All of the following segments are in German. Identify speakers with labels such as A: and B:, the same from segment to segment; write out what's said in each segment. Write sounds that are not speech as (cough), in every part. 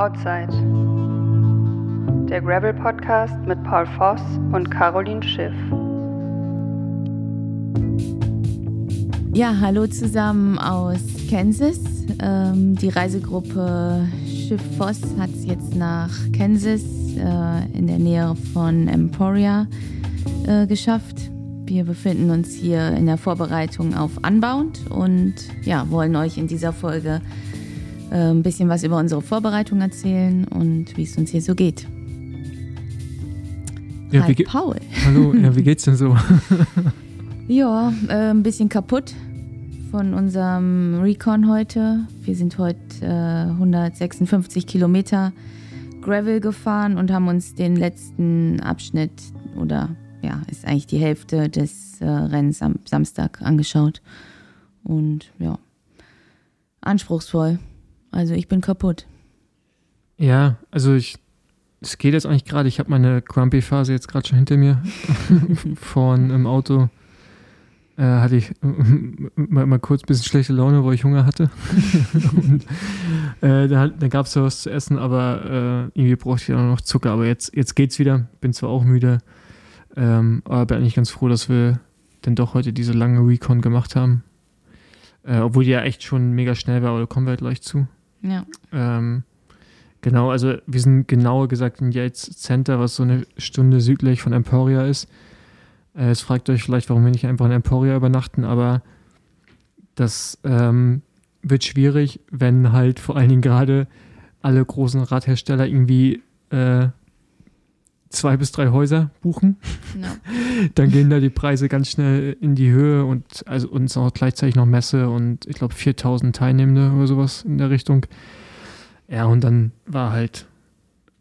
A: Outside. Der Gravel Podcast mit Paul Voss und Caroline Schiff.
B: Ja, hallo zusammen aus Kansas. Ähm, die Reisegruppe Schiff Voss hat es jetzt nach Kansas äh, in der Nähe von Emporia äh, geschafft. Wir befinden uns hier in der Vorbereitung auf Unbound und ja, wollen euch in dieser Folge ein bisschen was über unsere Vorbereitung erzählen und wie es uns hier so geht.
C: Ja,
B: Hi,
C: ge-
B: Paul.
C: Hallo, ja, wie (laughs) geht's denn so?
B: Ja, äh, ein bisschen kaputt von unserem Recon heute. Wir sind heute äh, 156 Kilometer Gravel gefahren und haben uns den letzten Abschnitt oder ja, ist eigentlich die Hälfte des äh, Rennens am Samstag angeschaut. Und ja, anspruchsvoll. Also ich bin kaputt.
C: Ja, also ich, es geht jetzt eigentlich gerade. Ich habe meine Grumpy-Phase jetzt gerade schon hinter mir. (laughs) Vorn im Auto äh, hatte ich mal, mal kurz ein bisschen schlechte Laune, weil ich Hunger hatte. (laughs) Und äh, da, da gab es ja was zu essen, aber äh, irgendwie brauchte ich dann noch Zucker. Aber jetzt, jetzt geht's wieder. Bin zwar auch müde, ähm, aber bin eigentlich ganz froh, dass wir dann doch heute diese lange Recon gemacht haben. Äh, obwohl die ja echt schon mega schnell war, aber da kommen wir halt gleich zu.
B: Ja.
C: Ähm, genau, also wir sind genauer gesagt in Yates Center, was so eine Stunde südlich von Emporia ist. Äh, jetzt fragt euch vielleicht, warum wir nicht einfach in Emporia übernachten, aber das ähm, wird schwierig, wenn halt vor allen Dingen gerade alle großen Radhersteller irgendwie äh, zwei bis drei Häuser buchen.
B: ja. (laughs)
C: Dann gehen da die Preise ganz schnell in die Höhe und also uns auch gleichzeitig noch Messe und ich glaube 4000 Teilnehmende oder sowas in der Richtung. Ja, und dann war halt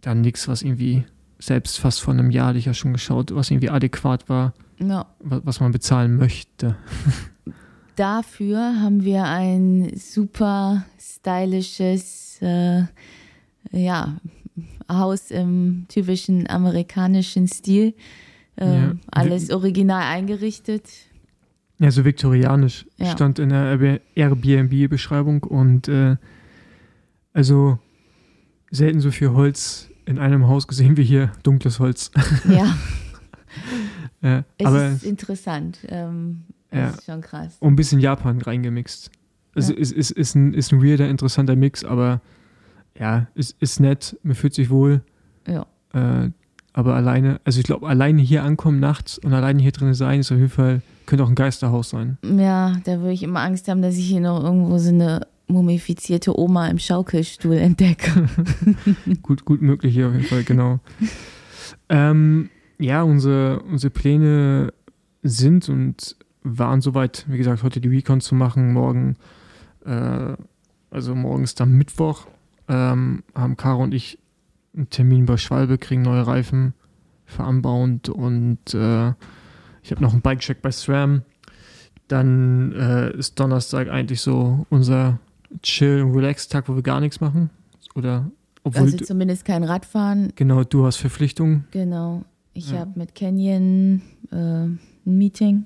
C: dann nichts, was irgendwie selbst fast vor einem Jahr hatte ich ja schon geschaut, was irgendwie adäquat war, wa- was man bezahlen möchte. (laughs)
B: Dafür haben wir ein super stylisches äh, ja, Haus im typischen amerikanischen Stil. Äh,
C: Ja.
B: Alles original eingerichtet.
C: Ja, so viktorianisch
B: Ja.
C: stand in der Airbnb-Beschreibung und äh, also selten so viel Holz in einem Haus gesehen wie hier, dunkles Holz.
B: Ja, (laughs) (laughs)
C: Äh,
B: es
C: aber
B: ist interessant. Ähm,
C: Ja.
B: Es ist schon krass.
C: und ein bisschen Japan reingemixt. Also
B: Ja.
C: ist, ist, ist, ein, ist ein weirder, interessanter Mix, aber ja, ist, ist nett, man fühlt sich wohl.
B: Ja.
C: Äh, aber alleine, also ich glaube, alleine hier ankommen nachts und alleine hier drin sein, ist auf jeden Fall, könnte auch ein Geisterhaus sein.
B: ja, da würde ich immer Angst haben, dass ich hier noch irgendwo so eine mumifizierte Oma im Schaukelstuhl entdecke. (laughs)
C: gut, gut möglich hier auf jeden Fall, genau. ähm, ja, unsere, unsere Pläne sind und waren soweit, wie gesagt, heute die Recon zu machen, morgen, äh, also morgens dann Mittwoch, ähm, haben Caro und ich einen Termin bei Schwalbe, kriegen neue Reifen für Unbound und äh, ich habe noch einen Bike-Check bei SRAM. Dann äh, ist Donnerstag eigentlich so unser Chill- und Relax-Tag, wo wir gar nichts machen. Oder obwohl
B: also zumindest kein Radfahren.
C: genau du hast Verpflichtungen.
B: Genau. Ich
C: Ja.
B: habe mit Canyon äh, ein Meeting.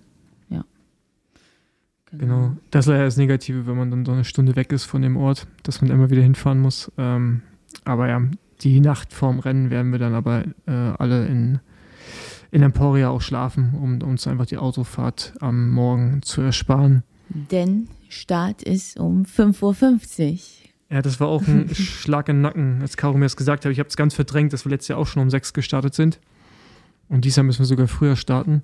C: Genau. Das ist leider das Negative, wenn man dann so eine Stunde weg ist von dem Ort, dass man immer wieder hinfahren muss. Ähm, aber ja, die Nacht vorm Rennen werden wir dann aber äh, alle in, in Emporia auch schlafen, um uns einfach die Autofahrt am Morgen zu ersparen.
B: Denn Start ist um 5.50 Uhr.
C: Ja, das war auch ein (laughs) Schlag in den Nacken, als Caro mir das gesagt hat. Ich habe es ganz verdrängt, dass wir letztes Jahr auch schon um sechs gestartet sind. Und dieses Jahr müssen wir sogar früher starten.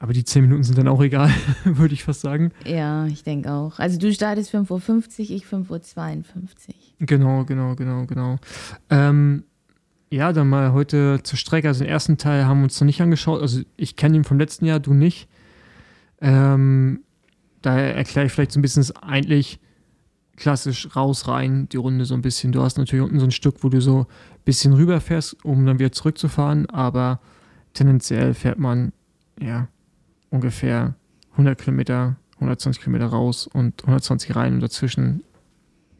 C: Aber die zehn Minuten sind dann auch egal, (laughs) würde ich fast sagen.
B: Ja, ich denke auch. Also du startest 5.50 Uhr, ich 5.52 Uhr.
C: Genau, genau, genau, genau. Ähm, ja, dann mal heute zur Strecke. Also den ersten Teil haben wir uns noch nicht angeschaut. Also ich kenne ihn vom letzten Jahr, du nicht. Ähm, daher erkläre ich vielleicht so ein bisschen das eigentlich klassisch raus, rein, die Runde so ein bisschen. Du hast natürlich unten so ein Stück, wo du so ein bisschen rüberfährst, um dann wieder zurückzufahren, aber tendenziell fährt man, ja, ungefähr 100 Kilometer, 120 Kilometer raus und 120 rein und dazwischen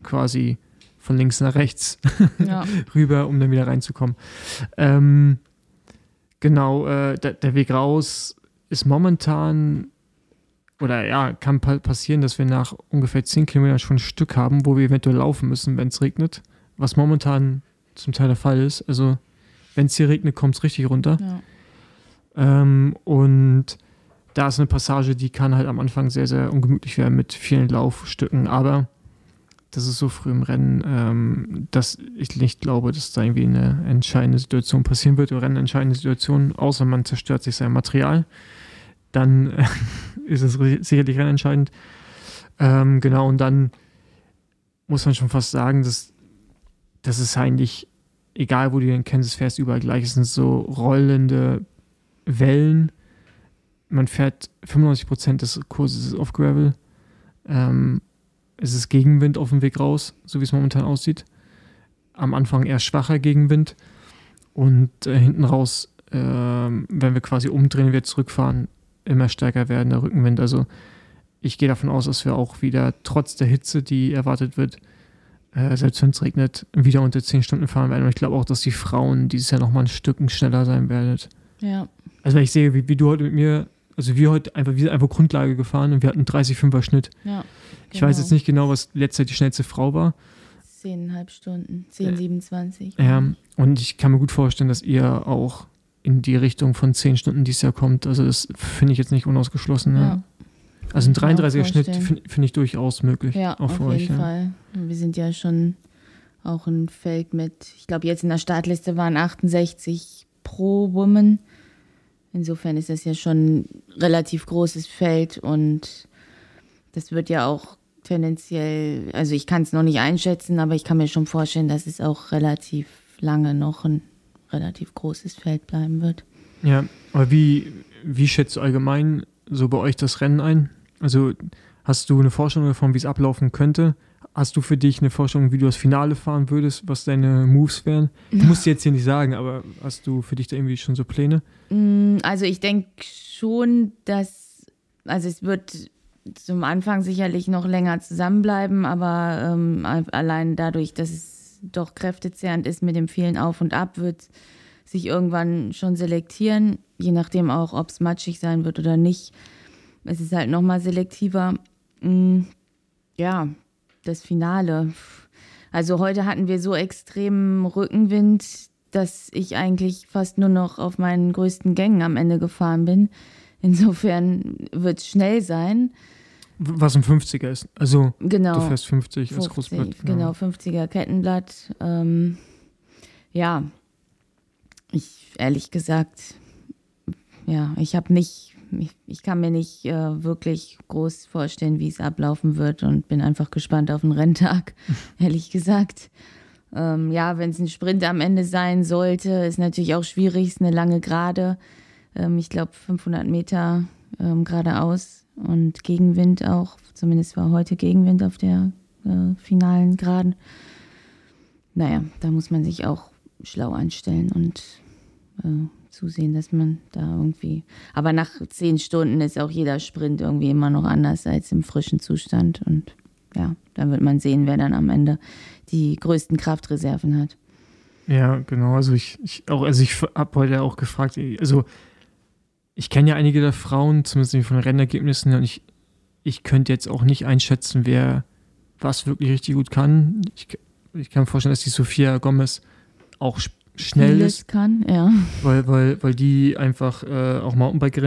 C: quasi von links nach rechts
B: Ja. (laughs)
C: rüber, um dann wieder reinzukommen. Ähm, genau, äh, der, der Weg raus ist momentan, oder ja, kann pa passieren, dass wir nach ungefähr 10 Kilometern schon ein Stück haben, wo wir eventuell laufen müssen, wenn es regnet, was momentan zum Teil der Fall ist. Also, wenn es hier regnet, kommt es richtig runter.
B: Ja.
C: Ähm, und da ist eine Passage, die kann halt am Anfang sehr, sehr ungemütlich werden mit vielen Laufstücken. Aber das ist so früh im Rennen, ähm, dass ich nicht glaube, dass da irgendwie eine entscheidende Situation passieren wird oder eine entscheidende Situation, außer man zerstört sich sein Material. Dann äh, (laughs) ist es sicherlich rennentscheidend. Ähm, genau, und dann muss man schon fast sagen, dass das ist eigentlich, egal wo du in Kansas fährst, überall gleich. Es sind so rollende Wellen. Man fährt 95% des Kurses auf Gravel. Ähm, es ist Gegenwind auf dem Weg raus, so wie es momentan aussieht. Am Anfang eher schwacher Gegenwind. Und äh, hinten raus, äh, wenn wir quasi umdrehen, wir zurückfahren, immer stärker werden, der Rückenwind. Also ich gehe davon aus, dass wir auch wieder trotz der Hitze, die erwartet wird, äh, selbst wenn es regnet, wieder unter 10 Stunden fahren werden. Und ich glaube auch, dass die Frauen dieses Jahr nochmal ein Stück schneller sein werden.
B: Ja.
C: Also wenn ich sehe, wie, wie du heute mit mir, also wir heute einfach, wir sind einfach Grundlage gefahren und wir hatten 30-5er Schnitt.
B: Ja.
C: Ich weiß jetzt nicht genau, was letztendlich die schnellste Frau war.
B: Zehneinhalb Stunden, 10, 27.
C: Ja, und ich kann mir gut vorstellen, dass ihr auch in die Richtung von 10 Stunden dieses Jahr kommt. Also das finde ich jetzt nicht unausgeschlossen. Ne?
B: Ja.
C: Also ein
B: Kann ich mir auch
C: 33er Schnitt finde find ich durchaus möglich.
B: Ja,
C: auch
B: auf
C: für euch.
B: jeden
C: Ja.
B: Fall. Wir sind ja schon auch ein Feld mit, ich glaube, jetzt in der Startliste waren 68 pro Woman. Insofern ist das ja schon ein relativ großes Feld und das wird ja auch tendenziell, also ich kann es noch nicht einschätzen, aber ich kann mir schon vorstellen, dass es auch relativ lange noch ein relativ großes Feld bleiben wird.
C: Ja, aber wie, wie schätzt du allgemein so bei euch das Rennen ein? Also hast du eine Vorstellung davon, wie es ablaufen könnte? Hast du für dich eine Vorstellung, wie du das Finale fahren würdest, was deine Moves wären? Du musst jetzt hier nicht sagen, aber hast du für dich da irgendwie schon so Pläne?
B: Mm, Also ich denke schon, dass, also es wird zum Anfang sicherlich noch länger zusammenbleiben, aber ähm, allein dadurch, dass es doch kräftezehrend ist mit dem vielen Auf und Ab, wird sich irgendwann schon selektieren, je nachdem auch, ob es matschig sein wird oder nicht. Es ist halt nochmal selektiver. Mm, Ja, das Finale. Also heute hatten wir so extremen Rückenwind, dass ich eigentlich fast nur noch auf meinen größten Gängen am Ende gefahren bin. Insofern wird es schnell sein.
C: Was ein 50er ist. Also
B: Genau.
C: du fährst 50 als
B: 50,
C: Großblatt.
B: genau, 50er Kettenblatt. Ähm, ja, ich ehrlich gesagt, ja, ich habe nicht, ich, kann mir nicht äh, wirklich groß vorstellen, wie es ablaufen wird und bin einfach gespannt auf den Renntag, (laughs) ehrlich gesagt. Ähm, ja, wenn es ein Sprint am Ende sein sollte, ist natürlich auch schwierig, ist eine lange Gerade. Ähm, ich glaube 500 Meter ähm, geradeaus und Gegenwind auch. Zumindest war heute Gegenwind auf der äh, finalen Geraden. Naja, da muss man sich auch schlau anstellen und äh, zusehen, dass man da irgendwie. Aber nach zehn Stunden ist auch jeder Sprint irgendwie immer noch anders als im frischen Zustand. Und ja, da wird man sehen, wer dann am Ende die größten Kraftreserven hat.
C: Ja, genau. Also ich, ich auch, also ich habe heute auch gefragt, also ich kenne ja einige der Frauen, zumindest von Rennergebnissen, und ich, ich könnte jetzt auch nicht einschätzen, wer was wirklich richtig gut kann. Ich, ich kann mir vorstellen, dass die Sophia Gomez auch sch- schnell
B: Vieles
C: ist,
B: kann, ja.
C: weil, weil, weil die einfach äh, auch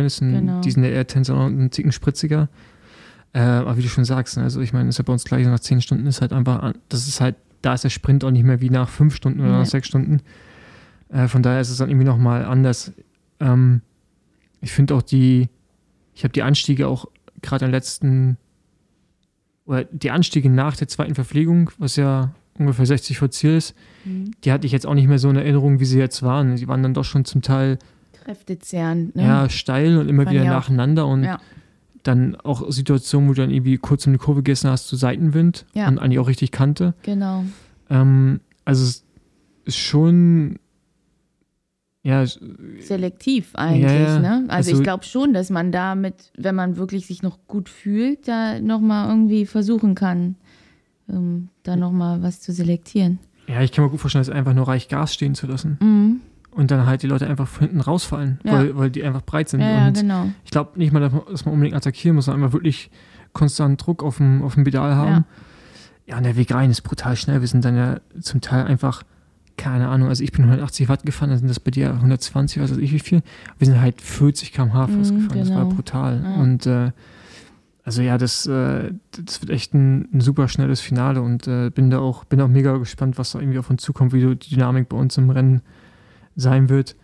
C: ist, und
B: Genau.
C: die sind ja eher Tänzer und ein Ticken spritziger. Äh, aber wie du schon sagst, ne, also ich meine, ist ja bei uns gleich nach zehn Stunden ist halt einfach, das ist halt, da ist der Sprint auch nicht mehr wie nach fünf Stunden oder
B: Nee.
C: nach sechs Stunden. Äh, von daher ist es dann irgendwie nochmal anders. Ähm, ich finde auch die, ich habe die Anstiege auch gerade am letzten, oder die Anstiege nach der zweiten Verpflegung, was ja ungefähr 60 vor Ziel ist,
B: Mhm.
C: die hatte ich jetzt auch nicht mehr so in Erinnerung, wie sie jetzt waren. Die waren dann doch schon zum Teil
B: Kräftezehrend, ne?
C: ja, steil und immer
B: Fand
C: wieder nacheinander und
B: Ja.
C: dann auch Situationen, wo du dann irgendwie kurz um die Kurve gegessen hast zu Seitenwind
B: Ja.
C: und eigentlich auch richtig kannte.
B: Genau.
C: Ähm, also es ist schon ja,
B: selektiv eigentlich.
C: Ja.
B: Ne? Also,
C: Also-
B: ich glaube schon, dass man damit, wenn man wirklich sich noch gut fühlt, da nochmal irgendwie versuchen kann, ähm, da nochmal was zu selektieren.
C: ja, ich kann mir gut vorstellen, es einfach nur reich Gas stehen zu lassen
B: Mhm.
C: und dann halt die Leute einfach von hinten rausfallen,
B: Ja.
C: weil, weil die einfach breit sind.
B: Ja, ja,
C: und
B: genau.
C: ich glaube nicht mal, dass man, unbedingt attackieren muss, sondern einfach wirklich konstant Druck auf dem, auf dem Pedal haben. ja, und der Weg rein ist brutal schnell. Wir sind dann ja zum Teil einfach, keine Ahnung, also ich bin 180 Watt gefahren, dann sind das bei dir 120, was weiß ich wie viel. Wir sind halt 40 km/h fast
B: Mhm,
C: gefahren. Das war
B: genau.
C: brutal.
B: Ja.
C: Und äh, also ja, das, äh, das wird echt ein, ein super schnelles Finale und äh, bin da auch, bin auch mega gespannt, was da irgendwie auf uns zukommt, wie so die Dynamik bei uns im Rennen sein wird.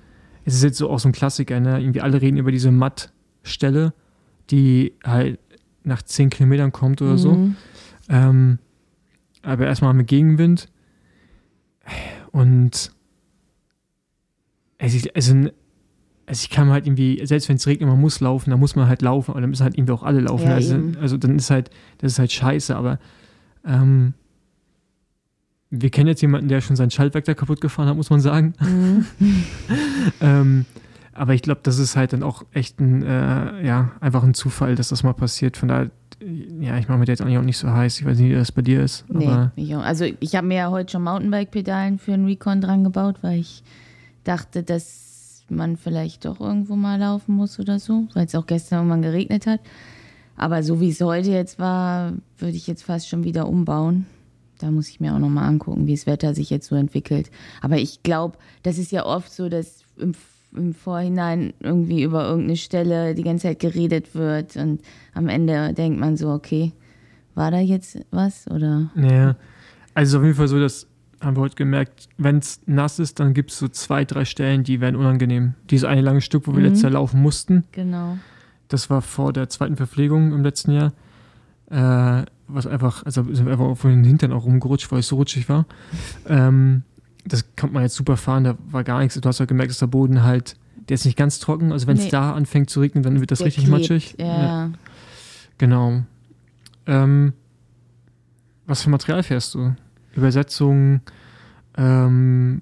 C: Es ist jetzt so auch so ein Klassiker, ne? Irgendwie alle reden über diese Matt-Stelle, die halt nach 10 Kilometern kommt oder so.
B: Mhm.
C: Ähm, aber erstmal mit Gegenwind. Und es ist, also, also ich kann halt irgendwie, selbst wenn es regnet, man muss laufen, dann muss man halt laufen, aber dann müssen halt irgendwie auch alle laufen.
B: Ja,
C: also, also dann ist halt, das ist halt scheiße, aber ähm, wir kennen jetzt jemanden, der schon sein Schaltwerk da kaputt gefahren hat, muss man sagen.
B: Mhm. (laughs)
C: ähm, aber ich glaube, das ist halt dann auch echt ein, äh, ja, einfach ein Zufall, dass das mal passiert. Von daher, ja, ich mache mir da jetzt eigentlich auch nicht so heiß. Ich weiß nicht, wie das bei dir ist.
B: Nee,
C: Aber
B: ich auch. also ich habe mir ja heute schon Mountainbike-Pedalen für einen Recon dran gebaut, weil ich dachte, dass man vielleicht doch irgendwo mal laufen muss oder so, weil es auch gestern irgendwann geregnet hat. Aber so wie es heute jetzt war, würde ich jetzt fast schon wieder umbauen. Da muss ich mir auch nochmal angucken, wie das Wetter sich jetzt so entwickelt. Aber ich glaube, das ist ja oft so, dass im, im Vorhinein irgendwie über irgendeine Stelle die ganze Zeit geredet wird und am Ende denkt man so, okay, war da jetzt was oder?
C: naja, also auf jeden Fall so, dass haben wir heute gemerkt, wenn es nass ist, dann gibt es so zwei, drei Stellen, die werden unangenehm. Dieses eine lange Stück, wo wir
B: Mhm.
C: letztes Jahr laufen mussten,
B: Genau.
C: das war vor der zweiten Verpflegung im letzten Jahr. Äh, was einfach, also sind wir einfach auf den Hintern auch rumgerutscht, weil es so rutschig war. (laughs) Ähm, das konnte man jetzt super fahren, da war gar nichts. Du hast ja gemerkt, dass der Boden halt, der ist nicht ganz trocken. Also wenn es
B: Nee.
C: da anfängt zu regnen, dann wird das
B: Der
C: richtig
B: klebt,
C: matschig.
B: Ja, ja.
C: Genau. Ähm, was für Material fährst du? Übersetzung, ähm,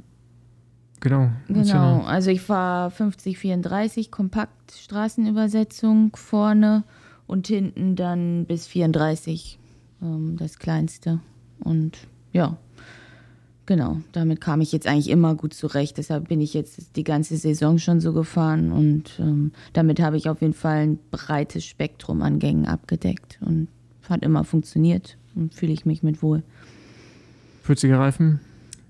C: genau.
B: Genau, also ich war 50-34, kompakt Straßenübersetzung vorne und hinten dann bis 34, ähm, das kleinste. Und ja, genau, damit kam ich jetzt eigentlich immer gut zurecht. Deshalb bin ich jetzt die ganze Saison schon so gefahren und ähm, damit habe ich auf jeden Fall ein breites Spektrum an Gängen abgedeckt und hat immer funktioniert und fühle ich mich mit wohl.
C: 40er Reifen.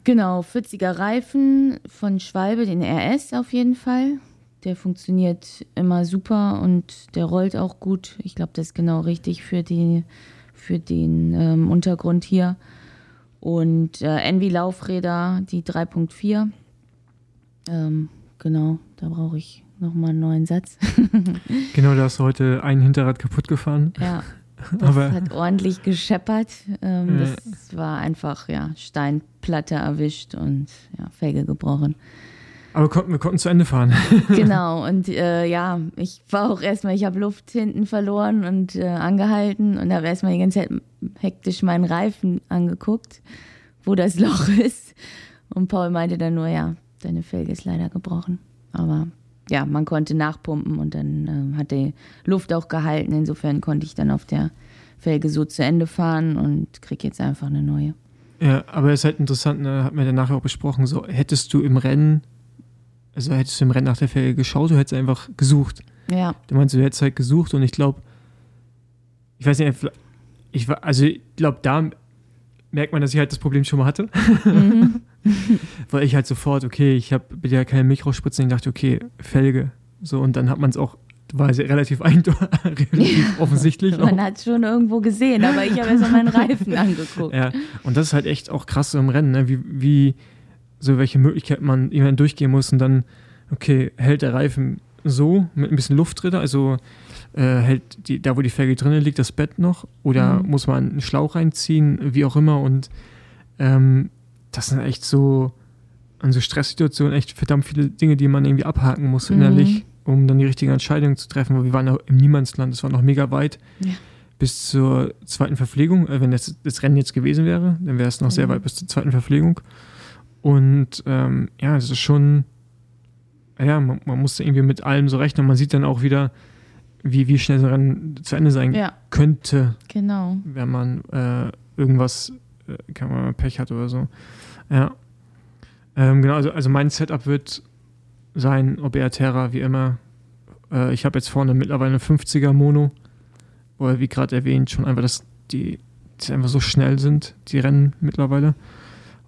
B: Genau, 40er Reifen von Schwalbe, den RS auf jeden Fall. Der funktioniert immer super und der rollt auch gut. Ich glaube, das ist genau richtig für, die, für den ähm, Untergrund hier. Und äh, Envy Laufräder, die 3.4. Ähm, genau, da brauche ich nochmal einen neuen Satz. (laughs)
C: Genau, da hast du heute ein Hinterrad kaputt gefahren.
B: ja, (laughs) das
C: Aber
B: hat ordentlich gescheppert. Ähm,
C: Ja.
B: das war einfach, ja, Steinplatte erwischt und ja, Felge gebrochen.
C: Aber wir konnten, wir konnten zu Ende fahren. (laughs)
B: Genau, und äh, ja, ich war auch erstmal, ich habe Luft hinten verloren und äh, angehalten und habe erstmal die ganze Zeit hektisch meinen Reifen angeguckt, wo das (laughs) Loch ist. Und Paul meinte dann nur, ja, deine Felge ist leider gebrochen. Aber ja, man konnte nachpumpen und dann ähm, hat die Luft auch gehalten. Insofern konnte ich dann auf der Felge so zu Ende fahren und krieg jetzt einfach eine neue.
C: Ja, aber es ist halt interessant, ne, hat man dann nachher auch besprochen, so hättest du im Rennen, also hättest du im Rennen nach der Felge geschaut, du hättest einfach gesucht.
B: Ja,
C: Du meinst, du hättest halt gesucht und ich glaube, ich weiß nicht, ich war, also ich glaube, da merkt man, dass ich halt das Problem schon mal hatte.
B: mhm. (laughs) (laughs)
C: Weil ich halt sofort, okay, ich habe ja keine Milch rausspritzen, ich dachte, okay, Felge. So, und dann hat man es auch, war relativ, eindeutig, (laughs) relativ (laughs) offensichtlich.
B: man hat schon irgendwo gesehen, aber ich habe erstmal meinen Reifen angeguckt.
C: Ja, und das ist halt echt auch krass so im Rennen, ne? wie, wie so welche Möglichkeiten man irgendwann durchgehen muss und dann, okay, hält der Reifen so mit ein bisschen Luft drin, also äh, hält die, da, wo die Felge drinnen liegt, das Bett noch oder
B: Mhm.
C: muss man einen Schlauch reinziehen, wie auch immer und ähm, das sind echt so an so Stresssituationen echt verdammt viele Dinge, die man irgendwie abhaken muss
B: Mhm.
C: innerlich, um dann die richtige Entscheidung zu treffen, weil wir waren ja im Niemandsland, das war noch mega weit
B: Ja.
C: bis zur zweiten Verpflegung. Äh, Wenn das, das Rennen jetzt gewesen wäre, dann wäre es noch sehr
B: Mhm.
C: weit bis zur zweiten Verpflegung. Und ähm, ja, das ist schon, ja, man, man muss irgendwie mit allem so rechnen. Man sieht dann auch wieder, wie, wie schnell so ein Rennen zu Ende sein
B: Ja,
C: könnte,
B: genau.
C: wenn man äh, irgendwas, äh, kann man Pech hat oder so. Ja. Ähm, genau, also, also mein Setup wird sein Obeah Terra, wie immer. Äh, ich habe jetzt vorne mittlerweile eine 50er Mono, wo wie gerade erwähnt, schon einfach das, die, die einfach so schnell sind, die Rennen mittlerweile.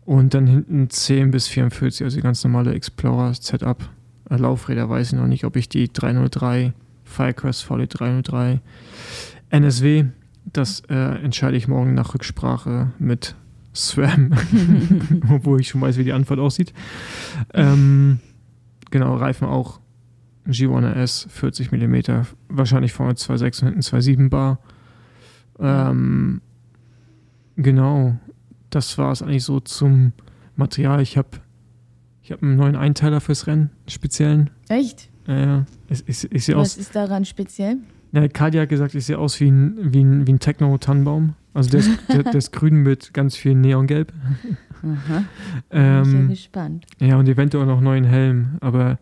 C: Und dann hinten 10 bis 44, also die ganz normale Explorer Setup. Äh, Laufräder weiß ich noch nicht, ob ich die 303 Firecrest VD 303 NSW, das äh, entscheide ich morgen nach Rücksprache mit SRAM, (laughs) obwohl ich schon weiß, wie die Antwort aussieht. Ähm, genau, Reifen auch G1RS 40 mm, wahrscheinlich vorne 2,6 und hinten 2,7 Bar. Ähm, genau, das war es eigentlich so zum Material. Ich habe ich hab einen neuen Einteiler fürs Rennen, speziellen.
B: Echt?
C: Ja, ja. Ich, ich, ich
B: Was
C: aus,
B: ist daran speziell?
C: ja, Kadi hat gesagt, ich sehe aus wie ein, wie ein, wie ein Techno-Tannenbaum. Also der ist, der, der ist grün mit ganz viel Neongelb.
B: Aha. Bin ich ja
C: Ähm,
B: gespannt.
C: ja, und eventuell noch einen neuen Helm, aber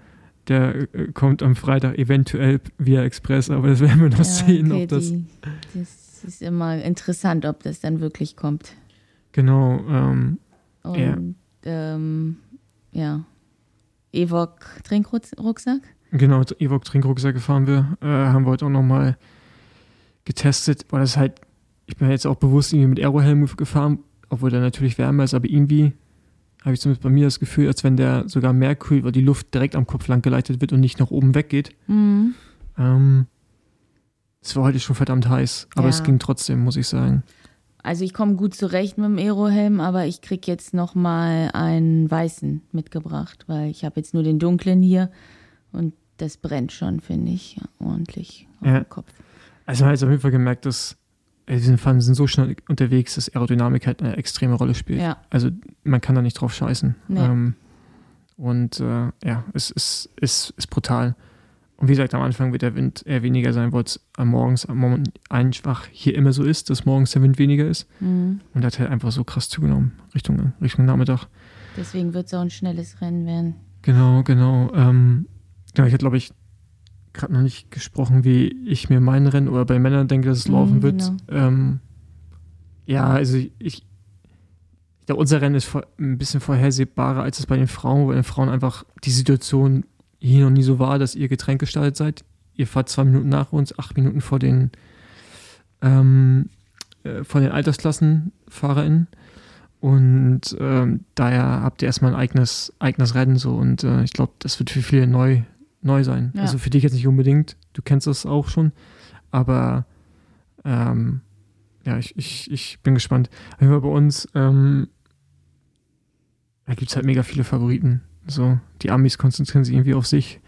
C: der äh, kommt am Freitag eventuell via Express, aber das werden wir noch
B: Ja,
C: sehen,
B: okay,
C: ob das.
B: die, das ist immer interessant, ob das dann wirklich kommt.
C: Genau, ähm,
B: Und
C: Ja.
B: ähm, ja. Evok Trinkrucksack?
C: genau, Evoque Trinkrucksack gefahren wir, äh, haben wir heute auch nochmal getestet, weil das halt, ich bin jetzt auch bewusst irgendwie mit Aerohelm gefahren, obwohl der natürlich wärmer ist, aber irgendwie habe ich zumindest bei mir das Gefühl, als wenn der sogar mehr kühlt, weil die Luft direkt am Kopf lang geleitet wird und nicht nach oben weggeht.
B: Mhm.
C: Ähm, es war heute schon verdammt heiß, aber
B: Ja.
C: es ging trotzdem, muss ich sagen.
B: Also ich komme gut zurecht mit dem Aerohelm, aber ich krieg jetzt noch mal einen weißen mitgebracht, weil ich habe jetzt nur den dunklen hier und das brennt schon, finde ich, ordentlich auf
C: Ja.
B: dem Kopf.
C: Also man hat jetzt auf jeden Fall gemerkt, dass diese Pfannen sind so schnell unterwegs, dass Aerodynamik halt eine extreme Rolle spielt.
B: Ja,
C: Also man kann da nicht drauf scheißen.
B: Nee.
C: Ähm, und äh, ja, es ist, ist, ist brutal. Und wie gesagt, am Anfang wird der Wind eher weniger sein, weil es am morgens am Moment einfach hier immer so ist, dass morgens der Wind weniger ist.
B: mhm.
C: Und hat halt einfach so krass zugenommen, Richtung, Richtung Nachmittag.
B: deswegen wird es auch ein schnelles Rennen werden.
C: Genau, genau. Ähm, ja, ich hatte, glaube ich, gerade noch nicht gesprochen, wie ich mir mein Rennen oder bei Männern denke, dass es
B: Mhm,
C: laufen wird.
B: genau.
C: Ähm, ja, also ich, ich glaube, unser Rennen ist ein bisschen vorhersehbarer als es bei den Frauen, weil den Frauen einfach die Situation hier noch nie so war, dass ihr Getränk gestartet seid. Ihr fahrt zwei Minuten nach uns, acht Minuten vor den, ähm, äh, vor den AltersklassenfahrerInnen. Und ähm, daher habt ihr erstmal ein eigenes, eigenes Rennen so und äh, ich glaube, das wird für viele neu, neu sein.
B: Ja.
C: Also für dich jetzt nicht unbedingt, du kennst das auch schon, aber ähm, ja, ich, ich, ich bin gespannt. Fall bei uns, ähm, da gibt es halt mega viele Favoriten. So, die Amis konzentrieren sich irgendwie auf sich,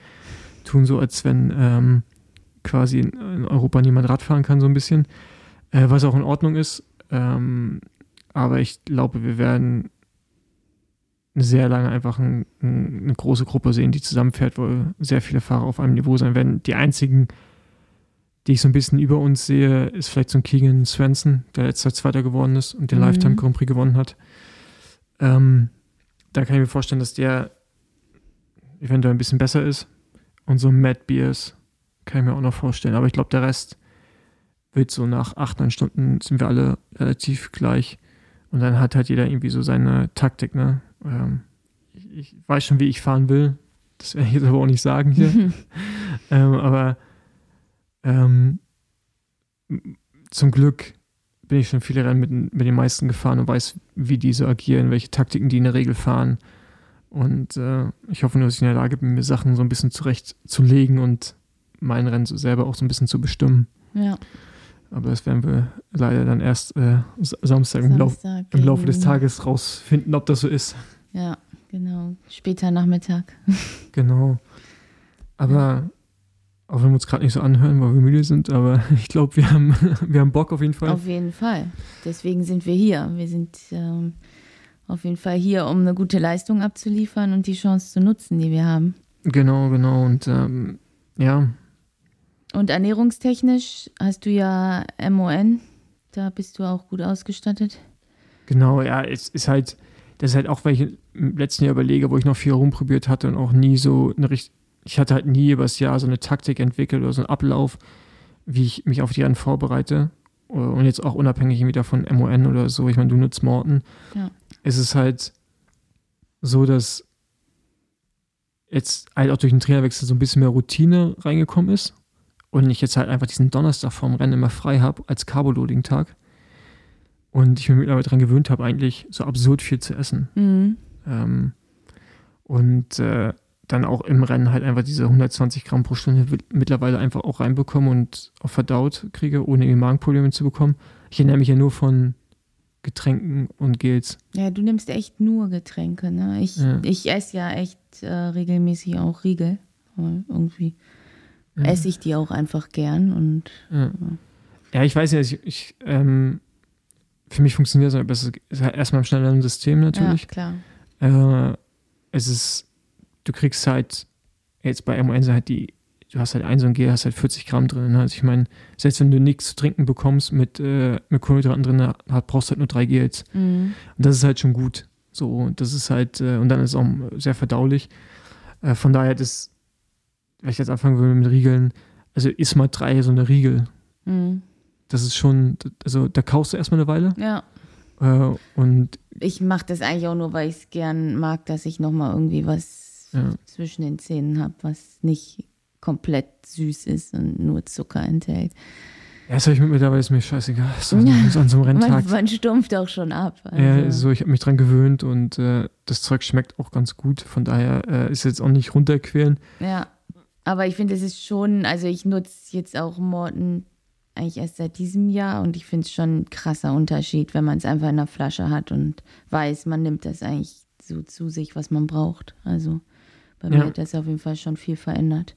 C: tun so, als wenn ähm, quasi in, in Europa niemand Radfahren kann, so ein bisschen. Äh, was auch in Ordnung ist. Ähm, aber ich glaube, wir werden sehr lange einfach ein, ein, eine große Gruppe sehen, die zusammenfährt, wo sehr viele Fahrer auf einem Niveau sein werden. Die einzigen, die ich so ein bisschen über uns sehe, ist vielleicht so ein Keegan Svensson, der letztes Jahr Zweiter geworden ist und den
B: Mhm.
C: Lifetime Grand Prix gewonnen hat. Ähm, da kann ich mir vorstellen, dass der eventuell ein bisschen besser ist. Und so ein Matt Beers kann ich mir auch noch vorstellen. Aber ich glaube, der Rest wird so nach acht, neun Stunden sind wir alle relativ gleich. Und dann hat halt jeder irgendwie so seine Taktik, ne? Ähm, ich, ich weiß schon, wie ich fahren will. Das werde ich jetzt aber auch nicht sagen hier. (laughs) (laughs) ähm, aber ähm, zum Glück bin ich schon viele Rennen mit, mit den meisten gefahren und weiß, wie die so agieren, welche Taktiken die in der Regel fahren. Und äh, ich hoffe nur, dass ich in der Lage bin, mir Sachen so ein bisschen zurechtzulegen und mein Rennen so selber auch so ein bisschen zu bestimmen.
B: Ja,
C: Aber das werden wir leider dann erst äh, S- Samstag im, Lauf,
B: Samstag
C: im Laufe des Tages rausfinden, ob das so ist.
B: Ja, genau. Später Nachmittag. (laughs)
C: Genau. Aber auch wenn wir uns gerade nicht so anhören, weil wir müde sind, aber (laughs) ich glaube, wir haben, (laughs) wir haben Bock auf jeden Fall.
B: Auf jeden Fall. Deswegen sind wir hier. Wir sind ähm, auf jeden Fall hier, um eine gute Leistung abzuliefern und die Chance zu nutzen, die wir haben.
C: Genau, genau. Und ähm, ja,
B: Und ernährungstechnisch hast du ja MON. Da bist du auch gut ausgestattet.
C: genau, ja, es ist halt, das ist halt auch, weil ich im letzten Jahr überlege, wo ich noch viel rumprobiert hatte und auch nie so eine richtig, ich hatte halt nie übers Jahr so eine Taktik entwickelt oder so einen Ablauf, wie ich mich auf die Rennen vorbereite. Und jetzt auch unabhängig wieder von MON oder so, ich meine, du nutzt Morten.
B: Ja.
C: Es ist halt so, dass jetzt halt auch durch den Trainerwechsel so ein bisschen mehr Routine reingekommen ist und ich jetzt halt einfach diesen Donnerstag vorm Rennen immer frei habe als Carboloading-Tag. Und ich mir mittlerweile daran gewöhnt habe, eigentlich so absurd viel zu essen.
B: Mhm.
C: Ähm, und äh, dann auch im Rennen halt einfach diese 120 Gramm pro Stunde mittlerweile einfach auch reinbekomme und auch verdaut kriege, ohne irgendwie Magenprobleme zu bekommen. Ich ernähre mich ja nur von Getränken und Gels.
B: Ja, du nimmst echt nur Getränke, ne? Ich,
C: Ja.
B: ich esse ja echt äh, regelmäßig auch Riegel. Aber irgendwie
C: Ja.
B: esse ich die auch einfach gern und
C: Ja, ja ich weiß ja, ich, ich ähm, für mich funktioniert es besser. Es ist halt erstmal im schnelleren System natürlich.
B: ja, klar.
C: Äh, es ist, du kriegst halt, jetzt bei M1 halt die, du hast halt ein so ein Gel, hast halt 40 Gramm drin. Also ich meine, selbst wenn du nichts zu trinken bekommst mit, äh, mit Kohlenhydraten drin, hat, brauchst du halt nur drei Gels.
B: Mhm.
C: Und das ist halt schon gut. So, und das ist halt, äh, und dann ist es auch sehr verdaulich. Äh, von daher, das, wenn ich jetzt anfangen würde mit Riegeln, also isst mal drei so eine Riegel.
B: Mhm.
C: Das ist schon, also da kaust du erstmal eine Weile.
B: Ja.
C: Äh, und
B: Ich mache das eigentlich auch nur, weil ich es gern mag, dass ich nochmal irgendwie was
C: Ja.
B: zwischen den Zähnen habe, was nicht komplett süß ist und nur Zucker enthält.
C: ja, das habe ich mit mittlerweile ist mir scheißegal. (laughs) So,
B: Ja.
C: so an so einem Renntag.
B: Man, man stumpft auch schon ab. Also.
C: Ja, so, ich habe mich dran gewöhnt und äh, das Zeug schmeckt auch ganz gut. Von daher äh, ist jetzt auch nicht runterquälen.
B: Ja, aber ich finde, es ist schon, also ich nutze jetzt auch Morten eigentlich erst seit diesem Jahr und ich finde es schon ein krasser Unterschied, wenn man es einfach in der Flasche hat und weiß, man nimmt das eigentlich so zu sich, was man braucht. Also bei
C: Ja.
B: mir hat das auf jeden Fall schon viel verändert.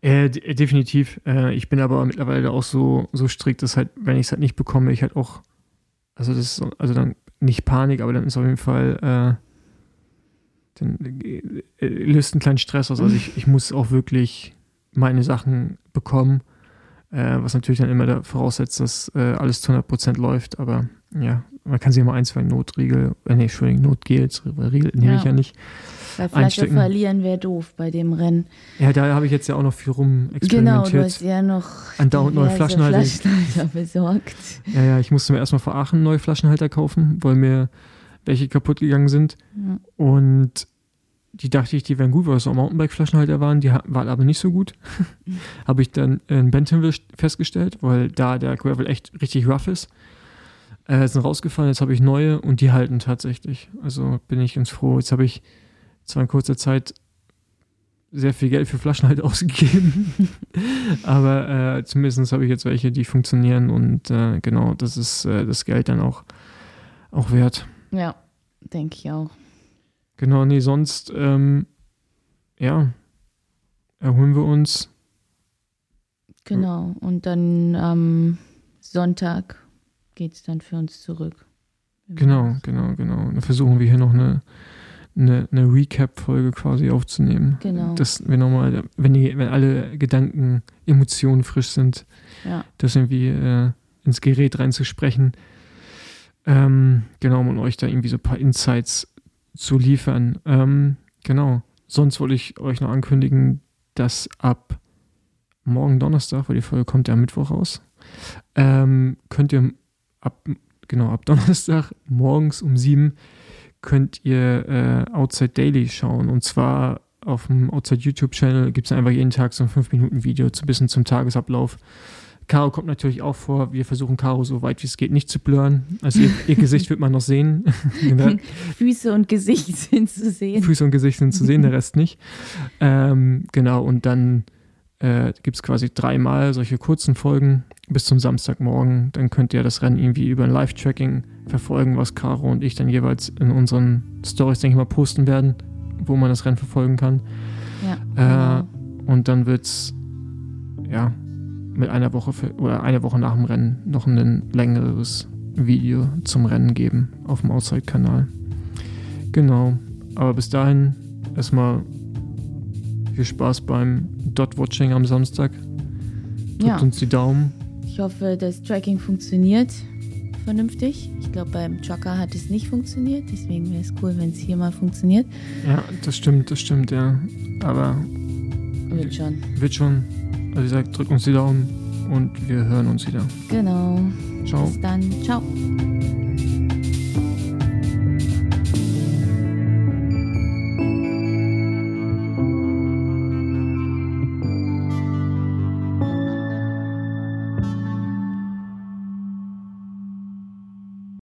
C: Äh, de- definitiv. Äh, ich bin aber mittlerweile auch so, so strikt, dass halt, wenn ich es halt nicht bekomme, ich halt auch, also das ist, so- also dann nicht Panik, aber dann ist auf jeden Fall, äh, dann äh, äh, löst einen kleinen Stress aus. Also ich, ich muss auch wirklich meine Sachen bekommen, äh, was natürlich dann immer da voraussetzt, dass äh, alles zu 100% läuft, aber ja, man kann sich immer ein, zwei Notriegel, äh, nee, Entschuldigung, Notgels, Riegel nehme ich
B: Ja.
C: ja nicht.
B: Bei Flasche verlieren wäre doof bei dem Rennen.
C: Ja, da habe ich jetzt ja auch noch viel rum
B: Genau,
C: experimentiert.
B: du hast ja noch
C: Andauernd neue Flaschenhalter.
B: Flaschenhalter (laughs) besorgt.
C: Ja, ja, ich musste mir erstmal vor Aachen neue Flaschenhalter kaufen, weil mir welche kaputt gegangen sind.
B: Ja.
C: Und die dachte ich, die wären gut, weil es auch Mountainbike-Flaschenhalter waren. Die waren aber nicht so gut. (laughs) Habe ich dann in Bentonville festgestellt, weil da der Gravel echt richtig rough ist. Äh, sind rausgefallen, jetzt habe ich neue und die halten tatsächlich. Also bin ich ganz froh. Jetzt habe ich zwar in kurzer Zeit sehr viel Geld für Flaschenhalter (laughs) ausgegeben, (laughs) aber äh, zumindest habe ich jetzt welche, die funktionieren und äh, genau, das ist äh, das Geld dann auch, auch wert.
B: Ja, denke ich auch.
C: Genau, nee, sonst, ähm, ja, erholen wir uns.
B: Genau. Und dann am Sonntag geht es dann für uns zurück.
C: Genau, genau, genau. Dann versuchen wir hier noch eine, eine, eine Recap-Folge quasi aufzunehmen.
B: Genau.
C: Dass wir nochmal, wenn, die, wenn alle Gedanken, Emotionen frisch sind,
B: Ja.
C: das irgendwie äh, ins Gerät reinzusprechen. Ähm, genau, um euch da irgendwie so ein paar Insights zu liefern. Ähm, genau. Sonst wollte ich euch noch ankündigen, dass ab morgen Donnerstag, weil die Folge kommt ja am Mittwoch raus, ähm, könnt ihr ab, genau, ab (laughs) Donnerstag morgens um sieben könnt ihr äh, Outside Daily schauen. Und zwar auf dem Outside YouTube-Channel gibt es einfach jeden Tag so ein 5-Minuten-Video zu bisschen zum Tagesablauf. Caro kommt natürlich auch vor. Wir versuchen Caro so weit wie es geht nicht zu blurren. Also ihr, ihr Gesicht wird man noch sehen. (laughs) Genau.
B: Füße und Gesicht sind zu sehen.
C: Füße und Gesicht sind zu sehen, der Rest nicht. Ähm, genau, und dann äh, gibt es quasi dreimal solche kurzen Folgen bis zum Samstagmorgen. Dann könnt ihr das Rennen irgendwie über ein Live-Tracking verfolgen, was Caro und ich dann jeweils in unseren Stories, denke ich mal, posten werden, wo man das Rennen verfolgen kann.
B: Ja,
C: Äh, und dann wird es, ja, mit einer Woche für, oder eine Woche nach dem Rennen noch ein längeres Video zum Rennen geben auf dem Outside-Kanal. Genau. Aber bis dahin erstmal viel Spaß beim Dot-Watching am Samstag. Drückt
B: ja.
C: uns die Daumen.
B: Ich hoffe, das Tracking funktioniert vernünftig. Ich glaube, beim Trucker hat es nicht funktioniert. Deswegen wäre es cool, wenn es hier mal funktioniert.
C: Ja, das stimmt, das stimmt, ja. Aber
B: Wird schon.
C: wird schon. Also wie gesagt, drückt uns die Daumen und wir hören uns wieder.
B: Genau.
C: Ciao.
B: Bis dann. Ciao.